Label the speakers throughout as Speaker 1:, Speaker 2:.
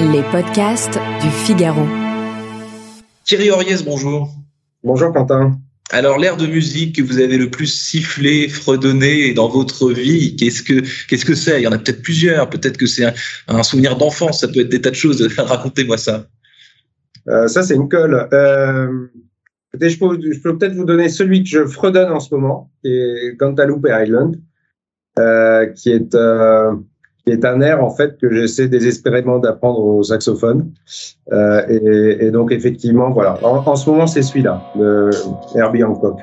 Speaker 1: Les podcasts du Figaro.
Speaker 2: Thierry Oriès, bonjour.
Speaker 3: Bonjour Quentin.
Speaker 2: Alors l'air de musique que vous avez le plus sifflé, fredonné dans votre vie, qu'est-ce que qu'est-ce que c'est? Il y en a peut-être plusieurs. Peut-être que c'est un, souvenir d'enfance. Ça peut être des tas de choses. Racontez-moi ça.
Speaker 3: Euh, ça c'est une colle. Euh, je peux, je peux peut-être vous donner celui que je fredonne en ce moment, qui est Cantaloupe Island, euh, qui est euh, qui est un air en fait que j'essaie désespérément d'apprendre au saxophone. Euh, et, donc effectivement, voilà. En, ce moment, c'est celui-là, le Herbie Hancock.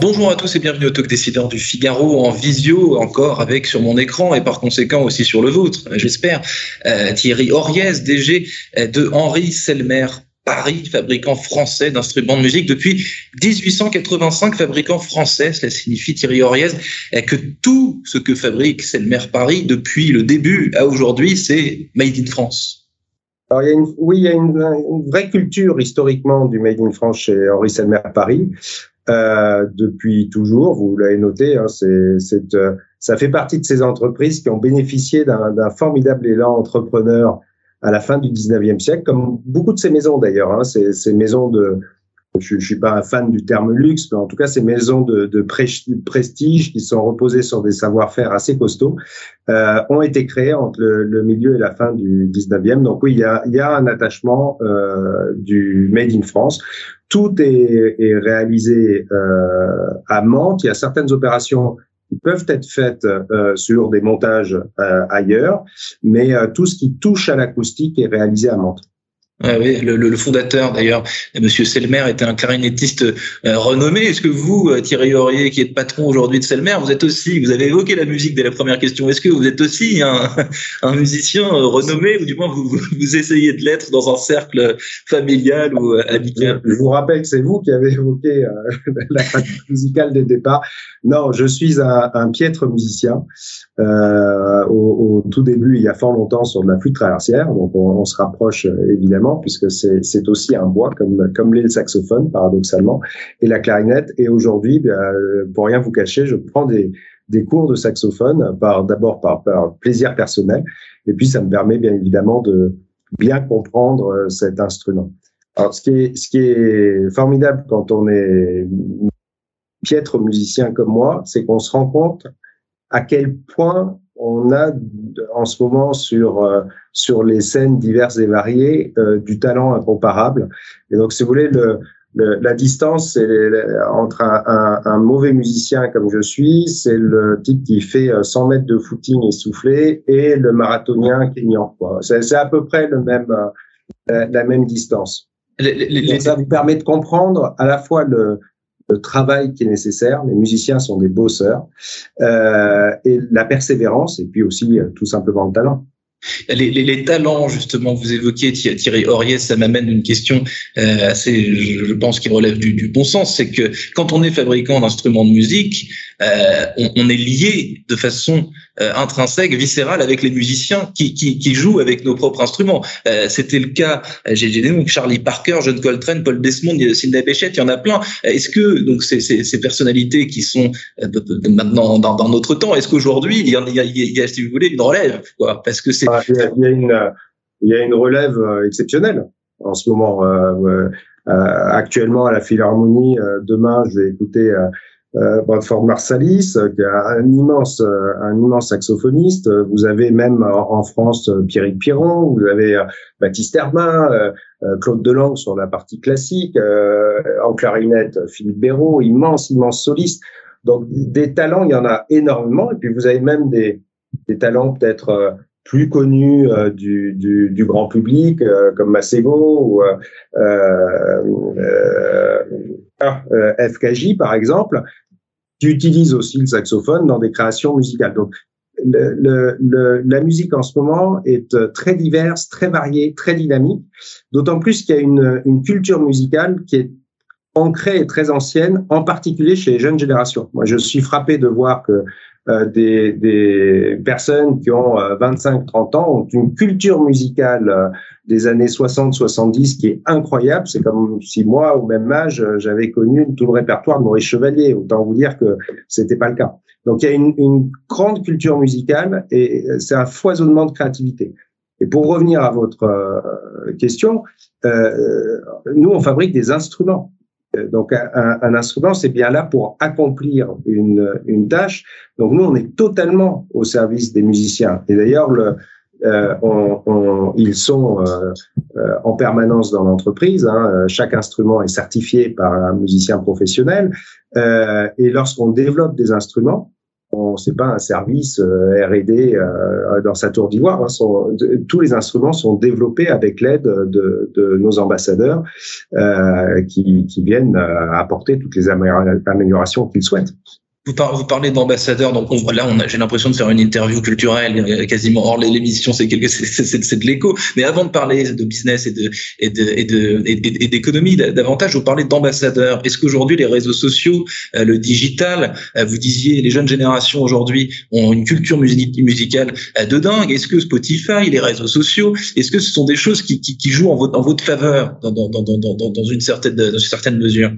Speaker 2: Bonjour à tous et bienvenue au Talk Décideur du Figaro en visio encore avec sur mon écran et par conséquent aussi sur le vôtre, j'espère, euh, Thierry Oriès, DG de Henri Selmer Paris, fabricant français d'instruments de musique depuis 1885, fabricant français. Cela signifie Thierry Oriez que tout ce que fabrique Selmer Paris depuis le début à aujourd'hui, c'est made in France.
Speaker 3: Alors, il y a une, oui, il y a une, vraie culture historiquement du made in France chez Henri Selmer Paris. Euh, depuis toujours, vous l'avez noté, hein, c'est, euh, ça fait partie de ces entreprises qui ont bénéficié d'un formidable élan entrepreneur à la fin du 19e siècle, comme beaucoup de ces maisons d'ailleurs. Hein, ces, ces, maisons de, je, suis pas un fan du terme luxe, mais en tout cas ces maisons de, de prestige qui sont reposées sur des savoir-faire assez costauds euh, ont été créées entre le, le, milieu et la fin du 19e. Donc oui, il y a, y a un attachement euh, du Made in France. Tout est, est réalisé euh, à Mantes. Il y a certaines opérations peuvent être faites euh, sur des montages euh, ailleurs, mais euh, tout ce qui touche à l'acoustique est réalisé à Mantes.
Speaker 2: Oui, le, le, fondateur d'ailleurs, Monsieur Selmer, était un clarinettiste euh, renommé. Est-ce que vous, euh, Thierry Aurier, qui êtes patron aujourd'hui de Selmer, vous êtes aussi, vous avez évoqué la musique dès la première question. Est-ce que vous êtes aussi un, un musicien euh, renommé, ou du moins vous, vous essayez de l'être dans un cercle familial ou amical?
Speaker 3: Je vous rappelle que c'est vous qui avez évoqué la pratique musicale dès le départ. Non, je suis un, un piètre musicien. Au, au, tout début, il y a fort longtemps, sur de la flûte traversière. Donc, on, on se rapproche évidemment puisque c'est aussi un bois, comme, comme l'est le saxophone, paradoxalement, et la clarinette. Et aujourd'hui, ben, pour rien vous cacher, je prends des, des cours de saxophone, d'abord par, par plaisir personnel, et puis ça me permet bien évidemment de bien comprendre euh, cet instrument. Alors, ce qui est, ce qui est formidable quand on est piètre musicien comme moi, c'est qu'on se rend compte à quel point on a en ce moment sur euh, sur les scènes diverses et variées euh, du talent incomparable. Et donc, si vous voulez, le, la distance c'est entre un, un, mauvais musicien comme je suis, c'est le type qui fait 100 euh, mètres de footing essoufflé, et le marathonien kényan. C'est à peu près le même la, même distance. Les, ça vous permet de comprendre à la fois le, le travail qui est nécessaire. Les musiciens sont des bosseurs euh, et la persévérance et puis aussi euh, tout simplement le talent.
Speaker 2: Les, les, les, talents, justement, vous évoquiez Thierry Aurier, ça m'amène une question euh, assez, je, pense, qui relève du, du bon sens. C'est que quand on est fabricant d'instruments de musique, euh, on, on, est lié de façon euh, intrinsèque, viscérale avec les musiciens qui, qui, qui jouent avec nos propres instruments. Euh, C'était le cas, euh, j'ai des noms, Charlie Parker, John Coltrane, Paul Desmond, Sidney Bechet, il y en a plein. Est-ce que donc ces, ces, ces, personnalités qui sont maintenant dans, dans, notre temps, est-ce qu'aujourd'hui il y, a, il y a, si vous voulez, une relève, quoi Parce que c'est
Speaker 3: ah, il, y a une il y a une relève exceptionnelle en ce moment. Euh, actuellement à la Philharmonie, demain je vais écouter euh, Bradford Marsalis, euh, qui est un immense, euh, un immense saxophoniste. Vous avez même en France Pierrick Piron, vous avez Baptiste Herbin, Claude Delangue sur la partie classique, en clarinette Philippe Béraud, immense, immense soliste. Donc des talents, il y en a énormément. Et puis vous avez même des, des talents peut-être plus connus du, grand public, comme Macego ou euh, FKJ par exemple, qui utilise aussi le saxophone dans des créations musicales. Donc, le, le, la musique en ce moment est euh, très diverse, très variée, très dynamique, d'autant plus qu'il y a une, une culture musicale qui est ancrée et très ancienne, en particulier chez les jeunes générations. Moi, je suis frappé de voir que euh, des, des, personnes qui ont 25-30 euh, ans ont une culture musicale euh, des années 60-70 qui est incroyable. C'est comme si moi, au même âge, j'avais connu tout le répertoire de Maurice Chevalier. Autant vous dire que c'était pas le cas. Donc il y a une, une grande culture musicale et c'est un foisonnement de créativité. Et pour revenir à votre question, euh, nous on fabrique des instruments. Donc un, instrument, c'est bien là pour accomplir une, tâche. Donc nous, on est totalement au service des musiciens. Et d'ailleurs, le, euh, ils sont euh, euh en permanence dans l'entreprise. Hein. Chaque instrument est certifié par un musicien professionnel. Et lorsqu'on développe des instruments, c'est pas un service euh, R&D euh, dans sa tour d'ivoire. Hein, tous les instruments sont développés avec l'aide de, nos ambassadeurs euh, qui, viennent apporter toutes les améliorations qu'ils souhaitent.
Speaker 2: Vous, parlez d'ambassadeurs, donc on, là, on j'ai l'impression de faire une interview culturelle euh, quasiment hors l'émission, c'est quelque, c'est de l'écho. Mais avant de parler de business et de et de et d'économie davantage, vous parlez d'ambassadeurs. Est-ce qu'aujourd'hui les réseaux sociaux, euh, le digital, euh, vous disiez les jeunes générations aujourd'hui ont une culture musicale de dingue. Est-ce que Spotify, les réseaux sociaux, est-ce que ce sont des choses qui, qui, qui jouent en votre en votre faveur dans dans dans dans dans une certaine dans une certaine mesure?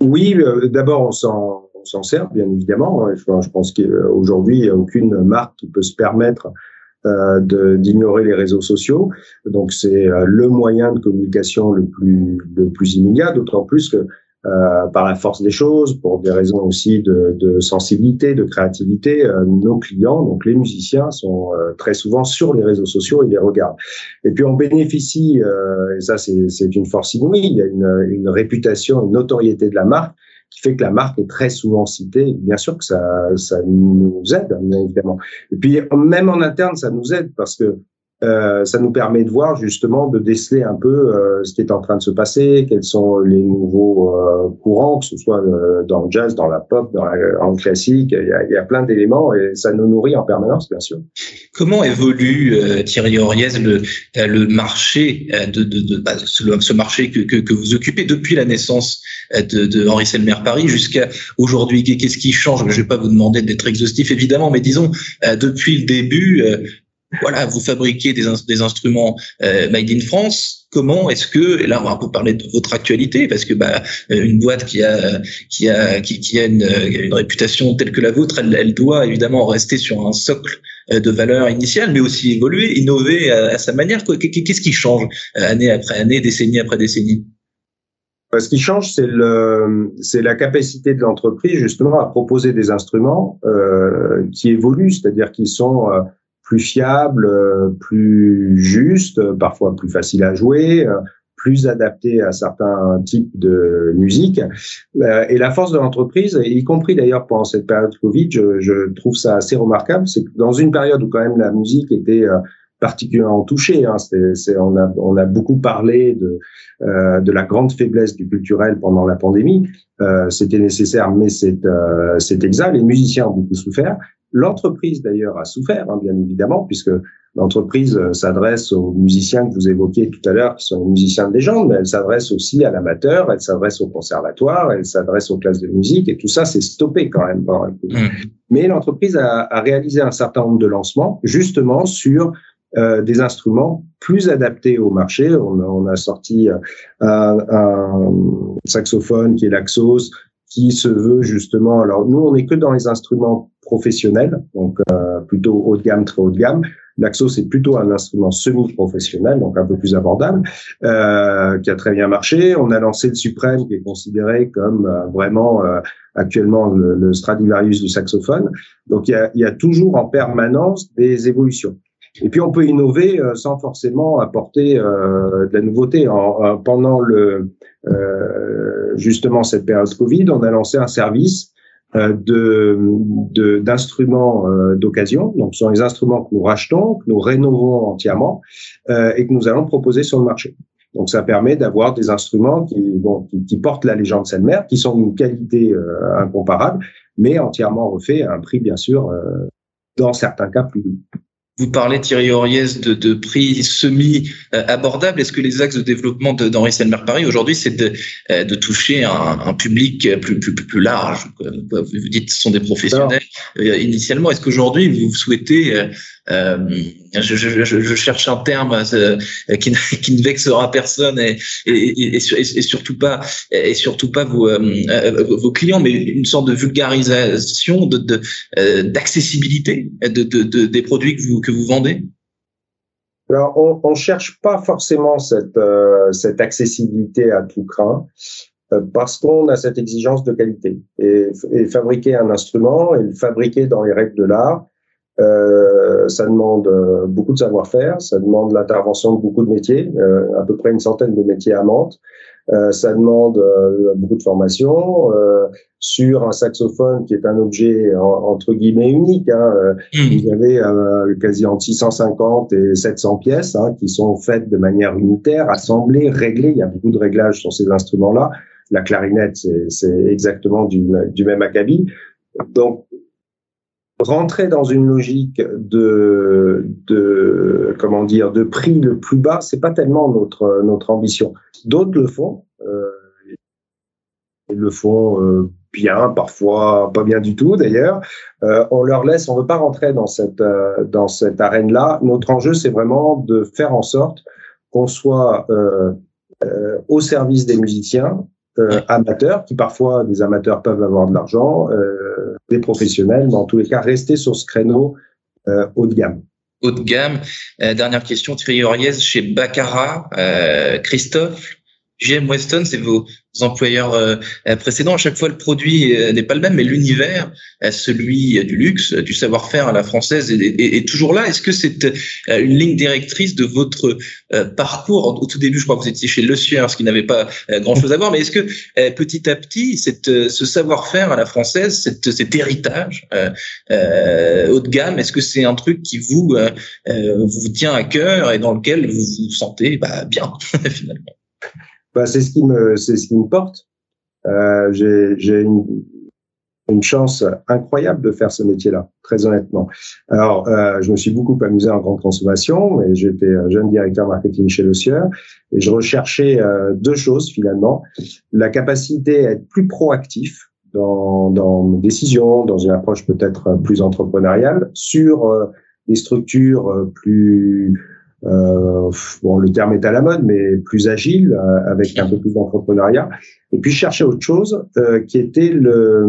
Speaker 3: Oui, d'abord on s'en on s'en sert, bien évidemment. Je pense qu'aujourd'hui, il n'y a aucune marque qui peut se permettre euh, d'ignorer les réseaux sociaux. Donc, c'est euh, le moyen de communication le plus, immédiat, d'autant plus que euh, par la force des choses, pour des raisons aussi de, sensibilité, de créativité, nos clients, donc les musiciens, sont très souvent sur les réseaux sociaux et les regardent. Et puis on bénéficie, et ça c'est une force inouïe, il y a une réputation, une notoriété de la marque qui fait que la marque est très souvent citée. Bien sûr que ça, ça nous aide, bien évidemment. Et puis, même en interne, ça nous aide parce que euh, ça nous permet de voir justement, de déceler un peu euh, ce qui est en train de se passer, quels sont les nouveaux euh, courants, que ce soit euh, dans le jazz, dans la pop, dans, le classique. Il y a, il y a plein d'éléments et ça nous nourrit en permanence, bien sûr.
Speaker 2: Comment évolue Thierry Auriez le, le marché de, de, de bah, ce, marché que, que, que, vous occupez depuis la naissance de, de Henri Selmer Paris jusqu'à aujourd'hui? Qu'est-ce qui change? Je ne vais pas vous demander d'être exhaustif évidemment, mais disons depuis le début voilà, vous fabriquez des, des instruments euh, made in France. Comment est-ce que, et là on va un peu parler de votre actualité, parce que bah, euh, une boîte qui a qui a qui, qui a une, une, réputation telle que la vôtre, elle, elle, doit évidemment rester sur un socle euh, de valeur initiale, mais aussi évoluer, innover à, sa manière. Qu'est-ce qui change euh, année après année, décennie après décennie?
Speaker 3: Ce qui change, c'est le, c'est la capacité de l'entreprise justement à proposer des instruments euh, qui évoluent, c'est-à-dire qui sont plus fiable, euh, plus juste, parfois plus facile à jouer, euh, plus adapté à certains types de musique. Euh, et la force de l'entreprise, y compris d'ailleurs pendant cette période Covid, je, je trouve ça assez remarquable, c'est que dans une période où quand même la musique était particulièrement touchée, hein, c'est, on, a, on a beaucoup parlé de, euh, de la grande faiblesse du culturel pendant la pandémie. Euh, c'était nécessaire, mais c'est, euh, exact. Les musiciens ont beaucoup souffert. L'entreprise d'ailleurs a souffert, hein, bien évidemment, puisque l'entreprise euh, s'adresse aux musiciens que vous évoquiez tout à l'heure, qui sont les musiciens de légende, mais elle s'adresse aussi à l'amateur, elle s'adresse au conservatoire, elle s'adresse aux classes de musique, et tout ça, c'est stoppé quand même. Mmh. Mais l'entreprise a, a, réalisé un certain nombre de lancements, justement sur euh, des instruments plus adaptés au marché. On, on a sorti euh, un, un, saxophone qui est l'Axos, qui se veut justement. Alors nous, on n'est que dans les instruments professionnels, donc euh, plutôt haut de gamme, très haut de gamme. L'Axo, c'est plutôt un instrument semi-professionnel, donc un peu plus abordable, euh, qui a très bien marché. On a lancé le Suprême, qui est considéré comme euh, vraiment actuellement le, Stradivarius du saxophone. Donc il y a, toujours en permanence des évolutions. Et puis on peut innover sans forcément apporter de la nouveauté. En, pendant justement cette période Covid, on a lancé un service de d'instruments d'occasion. Donc, ce sont les instruments que nous rachetons, que nous rénovons entièrement et que nous allons proposer sur le marché. Donc, ça permet d'avoir des instruments qui, bon, qui, qui, portent la légende Selmer, qui sont d'une qualité incomparable, mais entièrement refaits à un prix, bien sûr, dans certains cas plus
Speaker 2: vous parlez, Thierry Auriez, de, de prix semi-abordables. Est-ce que les axes de développement d'Henri Selmer Paris aujourd'hui, c'est de, euh, de toucher un, un, public plus, plus, plus large Vous dites ce sont des professionnels euh, initialement. Est-ce qu'aujourd'hui, vous souhaitez euh, je, je, je, cherche un terme euh, qui, qui, ne vexera personne et, et, et, et, surtout pas et surtout pas vos, euh, vos clients, mais une sorte de vulgarisation, de d'accessibilité de, de, de, des produits que vous que vous vendez?
Speaker 3: Alors, on, ne cherche pas forcément cette cette accessibilité à tout craint parce qu'on a cette exigence de qualité. Et, fabriquer un instrument et le fabriquer dans les règles de l'art, euh, ça demande euh, beaucoup de savoir-faire, ça demande l'intervention de beaucoup de métiers, euh, à peu près une centaine de métiers à Mantes. Euh, ça demande euh, beaucoup de formation sur un saxophone qui est un objet entre guillemets unique. Hein. Mmh. Vous avez quasi entre 650 et 700 pièces hein, qui sont faites de manière unitaire, assemblées, réglées. Il y a beaucoup de réglages sur ces instruments-là. La clarinette, c'est exactement du, du même acabit. Donc, rentrer dans une logique de, de comment dire de prix le plus bas, c'est pas tellement notre notre ambition. D'autres le font, euh, ils le font euh, bien, parfois pas bien du tout d'ailleurs. Euh, on leur laisse, on veut pas rentrer dans cette euh, dans cette arène là. Notre enjeu c'est vraiment de faire en sorte qu'on soit euh, au service des musiciens, euh, amateurs, qui parfois des amateurs peuvent avoir de l'argent, euh, professionnels, mais en tous les cas rester sur ce créneau euh, haut de gamme.
Speaker 2: Haut de gamme. dernière question, Thierry Oriez, chez Baccarat, Christophe, GM Weston, c'est vos employeurs euh, précédents. À chaque fois, le produit euh, n'est pas le même, mais l'univers, euh, celui du luxe, du savoir-faire à la française, est, toujours là. Est-ce que c'est une ligne directrice de votre parcours? Au tout début, je crois que vous étiez chez Le Sieur, ce qui n'avait pas grand-chose à voir. Mais est-ce que petit à petit, cette, ce savoir-faire à la française, cette, cet héritage haut de gamme, est-ce que c'est un truc qui vous vous tient à cœur et dans lequel vous vous sentez bah, bien finalement?
Speaker 3: Bah, c'est ce qui me, c'est ce qui me porte. Euh, j'ai, une, une, chance incroyable de faire ce métier-là, très honnêtement. Alors, euh, je me suis beaucoup amusé en grande consommation et j'étais jeune directeur marketing chez Le Sieur et je recherchais euh, deux choses finalement la capacité à être plus proactif dans, dans mes décisions, dans une approche peut-être plus entrepreneuriale, sur euh, des structures euh, plus euh, bon, le terme est à la mode, mais plus agile, euh, avec un peu plus d'entrepreneuriat. Et puis chercher autre chose euh, qui était le,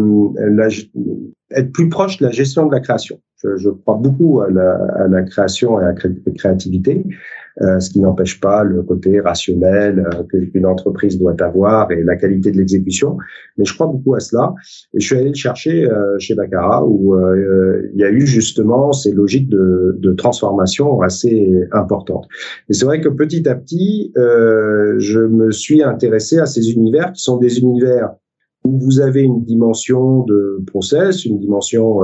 Speaker 3: être plus proche de la gestion de la création. Je, je crois beaucoup à la, à la, création et à la créativité. Euh, ce qui n'empêche pas le côté rationnel euh, qu'une entreprise doit avoir et la qualité de l'exécution. Mais je crois beaucoup à cela. Et je suis allé le chercher euh, chez Baccarat où il y a eu justement ces logiques de, de transformation assez importantes. Et c'est vrai que petit à petit, je me suis intéressé à ces univers qui sont des univers où vous avez une dimension de process, une dimension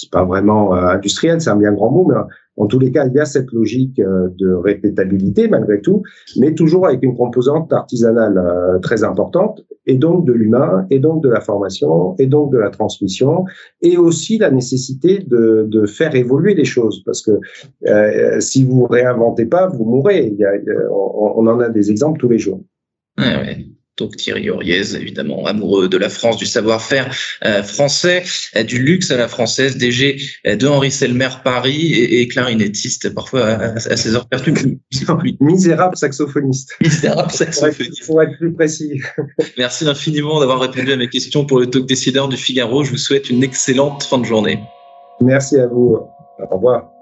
Speaker 3: c'est pas vraiment industriel, c'est un bien grand mot, mais en tous les cas, il y a cette logique euh, de répétabilité malgré tout, mais toujours avec une composante artisanale euh, très importante, et donc de l'humain, et donc de la formation, et donc de la transmission, et aussi la nécessité de, faire évoluer les choses, parce que euh, si vous réinventez pas, vous mourrez. On, en a des exemples tous les jours.
Speaker 2: Ouais, donc Thierry Auriez, évidemment, amoureux de la France, du savoir-faire euh, français, euh, du luxe à la française, DG euh, de Henri Selmer Paris et, et clarinettiste parfois à, ses heures perdues.
Speaker 3: Misérable saxophoniste.
Speaker 2: Misérable saxophoniste.
Speaker 3: Il faut être plus précis.
Speaker 2: Merci infiniment d'avoir répondu à mes questions pour le talk décideur du Figaro. Je vous souhaite une excellente fin de journée.
Speaker 3: Merci à vous. Au revoir.